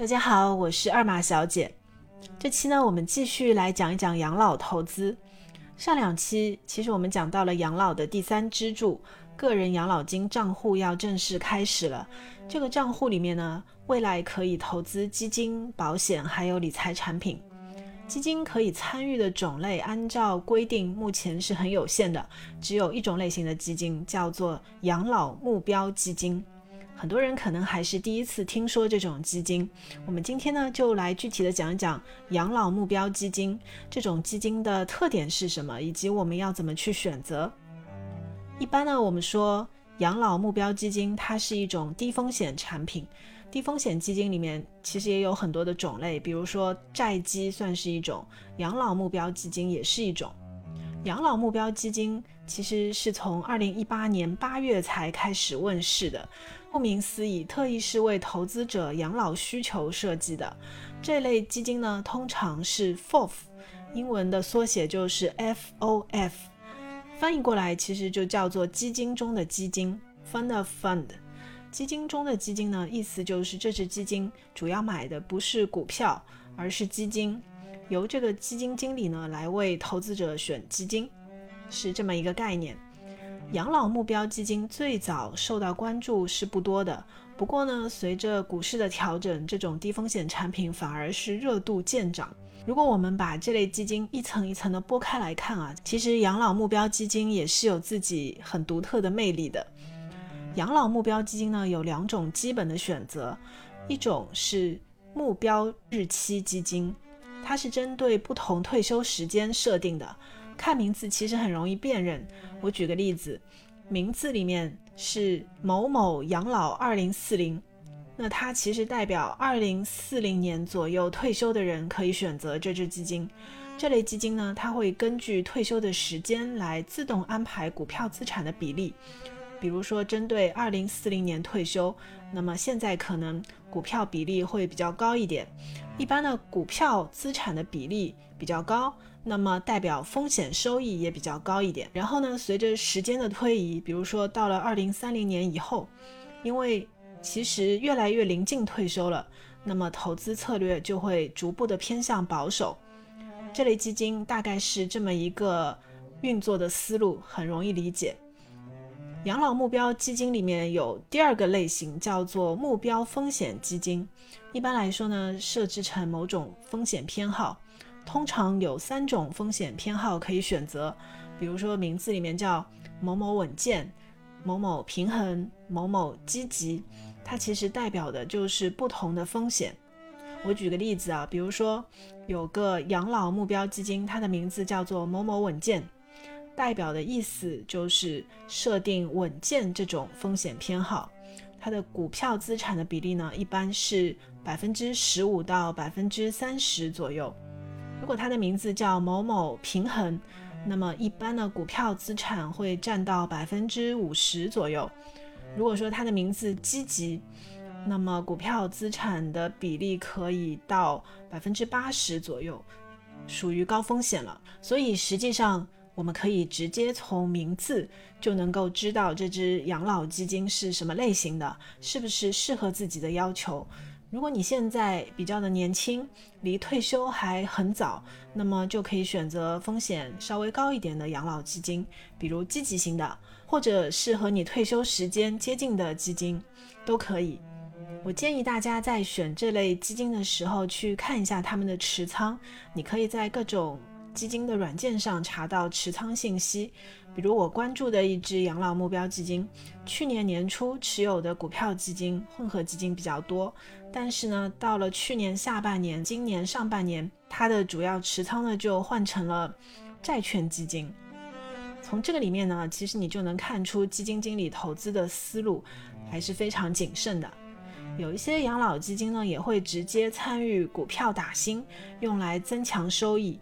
大家好，我是二马小姐。这期呢，我们继续来讲一讲养老投资。上两期其实我们讲到了养老的第三支柱——个人养老金账户要正式开始了。这个账户里面呢，未来可以投资基金、保险还有理财产品。基金可以参与的种类，按照规定目前是很有限的，只有一种类型的基金，叫做养老目标基金。很多人可能还是第一次听说这种基金。我们今天呢，就来具体的讲一讲养老目标基金这种基金的特点是什么，以及我们要怎么去选择。一般呢，我们说养老目标基金它是一种低风险产品。低风险基金里面其实也有很多的种类，比如说债基算是一种，养老目标基金也是一种。养老目标基金其实是从二零一八年八月才开始问世的，顾名思义，特意是为投资者养老需求设计的。这类基金呢，通常是 FOF，英文的缩写就是 FOF，翻译过来其实就叫做基金中的基金，Fund of Fund。基金中的基金呢，意思就是这支基金主要买的不是股票，而是基金，由这个基金经理呢来为投资者选基金，是这么一个概念。养老目标基金最早受到关注是不多的，不过呢，随着股市的调整，这种低风险产品反而是热度渐长。如果我们把这类基金一层一层的剥开来看啊，其实养老目标基金也是有自己很独特的魅力的。养老目标基金呢有两种基本的选择，一种是目标日期基金，它是针对不同退休时间设定的。看名字其实很容易辨认。我举个例子，名字里面是某某养老二零四零，那它其实代表二零四零年左右退休的人可以选择这支基金。这类基金呢，它会根据退休的时间来自动安排股票资产的比例。比如说，针对二零四零年退休，那么现在可能股票比例会比较高一点。一般的股票资产的比例比较高，那么代表风险收益也比较高一点。然后呢，随着时间的推移，比如说到了二零三零年以后，因为其实越来越临近退休了，那么投资策略就会逐步的偏向保守。这类基金大概是这么一个运作的思路，很容易理解。养老目标基金里面有第二个类型，叫做目标风险基金。一般来说呢，设置成某种风险偏好，通常有三种风险偏好可以选择。比如说名字里面叫某某稳健、某某平衡、某某积极，它其实代表的就是不同的风险。我举个例子啊，比如说有个养老目标基金，它的名字叫做某某稳健。代表的意思就是设定稳健这种风险偏好，它的股票资产的比例呢，一般是百分之十五到百分之三十左右。如果它的名字叫某某平衡，那么一般的股票资产会占到百分之五十左右。如果说它的名字积极，那么股票资产的比例可以到百分之八十左右，属于高风险了。所以实际上。我们可以直接从名字就能够知道这支养老基金是什么类型的，是不是适合自己的要求。如果你现在比较的年轻，离退休还很早，那么就可以选择风险稍微高一点的养老基金，比如积极型的，或者是和你退休时间接近的基金，都可以。我建议大家在选这类基金的时候去看一下他们的持仓，你可以在各种。基金的软件上查到持仓信息，比如我关注的一只养老目标基金，去年年初持有的股票基金、混合基金比较多，但是呢，到了去年下半年、今年上半年，它的主要持仓呢就换成了债券基金。从这个里面呢，其实你就能看出基金经理投资的思路还是非常谨慎的。有一些养老基金呢，也会直接参与股票打新，用来增强收益。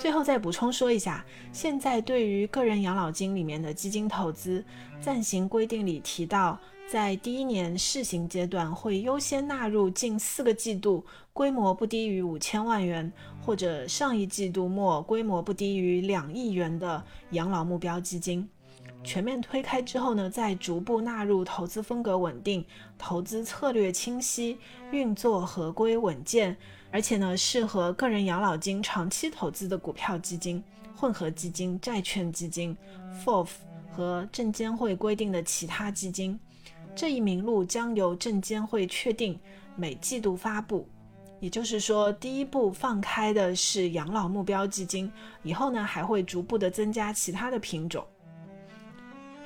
最后再补充说一下，现在对于个人养老金里面的基金投资，暂行规定里提到，在第一年试行阶段会优先纳入近四个季度规模不低于五千万元，或者上一季度末规模不低于两亿元的养老目标基金。全面推开之后呢，再逐步纳入投资风格稳定、投资策略清晰、运作合规稳健，而且呢适合个人养老金长期投资的股票基金、混合基金、债券基金、FOF 和证监会规定的其他基金。这一名录将由证监会确定，每季度发布。也就是说，第一步放开的是养老目标基金，以后呢还会逐步的增加其他的品种。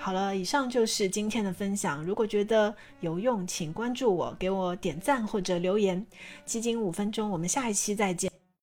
好了，以上就是今天的分享。如果觉得有用，请关注我，给我点赞或者留言。基金五分钟，我们下一期再见。